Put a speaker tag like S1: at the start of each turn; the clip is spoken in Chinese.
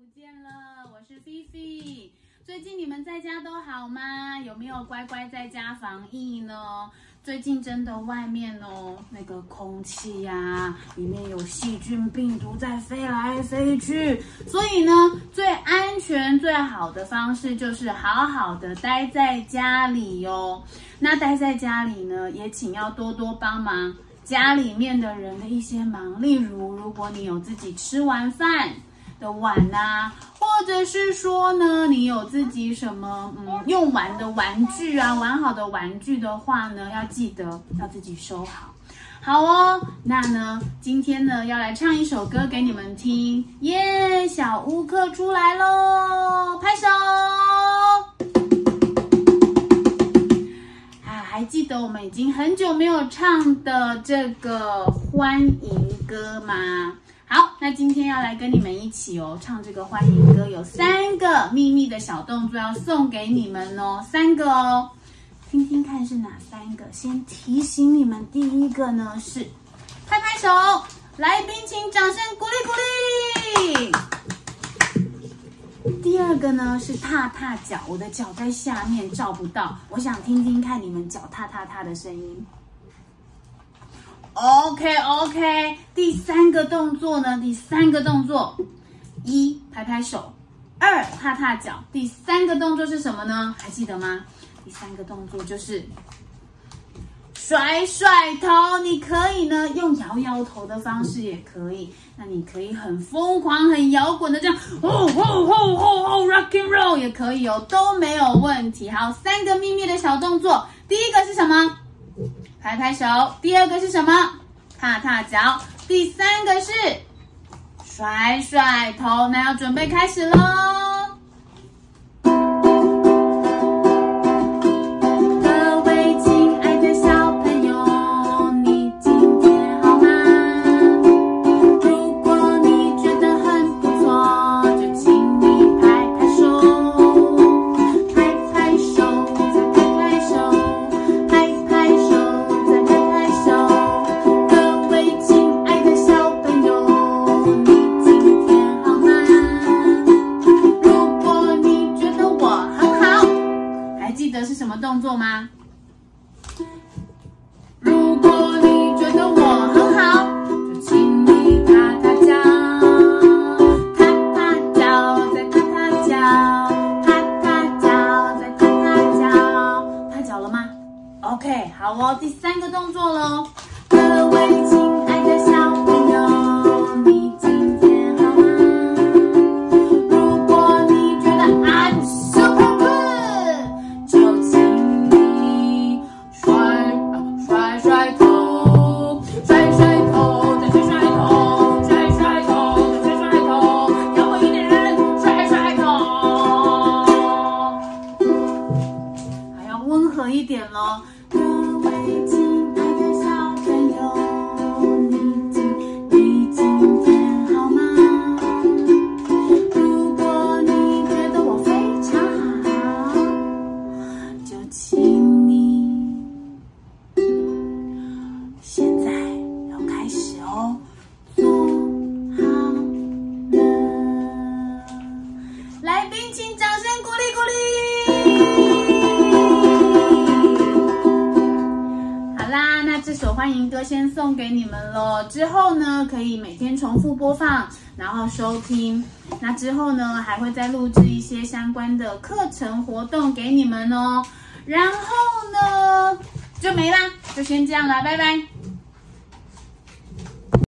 S1: 不见了，我是菲菲。最近你们在家都好吗？有没有乖乖在家防疫呢？最近真的外面哦，那个空气呀，里面有细菌、病毒在飞来飞去，所以呢，最安全、最好的方式就是好好的待在家里哟。那待在家里呢，也请要多多帮忙家里面的人的一些忙，例如，如果你有自己吃完饭。的碗呐，或者是说呢，你有自己什么嗯用完的玩具啊，完好的玩具的话呢，要记得要自己收好。好哦，那呢，今天呢要来唱一首歌给你们听，耶！小乌克出来喽，拍手！啊，还记得我们已经很久没有唱的这个欢迎歌吗？好，那今天要来跟你们一起哦，唱这个欢迎歌，有三个秘密的小动作要送给你们哦，三个哦，听听看是哪三个？先提醒你们，第一个呢是拍拍手，来宾请掌声鼓励鼓励。第二个呢是踏踏脚，我的脚在下面照不到，我想听听看你们脚踏踏踏的声音。OK OK，第三个动作呢？第三个动作，一拍拍手，二踏踏脚。第三个动作是什么呢？还记得吗？第三个动作就是甩甩头。你可以呢用摇摇头的方式也可以。那你可以很疯狂、很摇滚的这样，哦哦哦哦哦，rock and roll 也可以哦，都没有问题。好，三个秘密的小动作，第一个是什么？拍拍手，第二个是什么？踏踏脚，第三个是甩甩头。那要准备开始喽。动作吗？如果你觉得我很好，就请你踏踏脚，踏踏脚，再踏踏脚，踏踏脚，再踏踏脚，踏脚了吗？OK，好哦，第三个动作喽，各位欢迎歌先送给你们喽，之后呢可以每天重复播放，然后收听。那之后呢还会再录制一些相关的课程活动给你们哦。然后呢就没啦，就先这样啦，拜拜。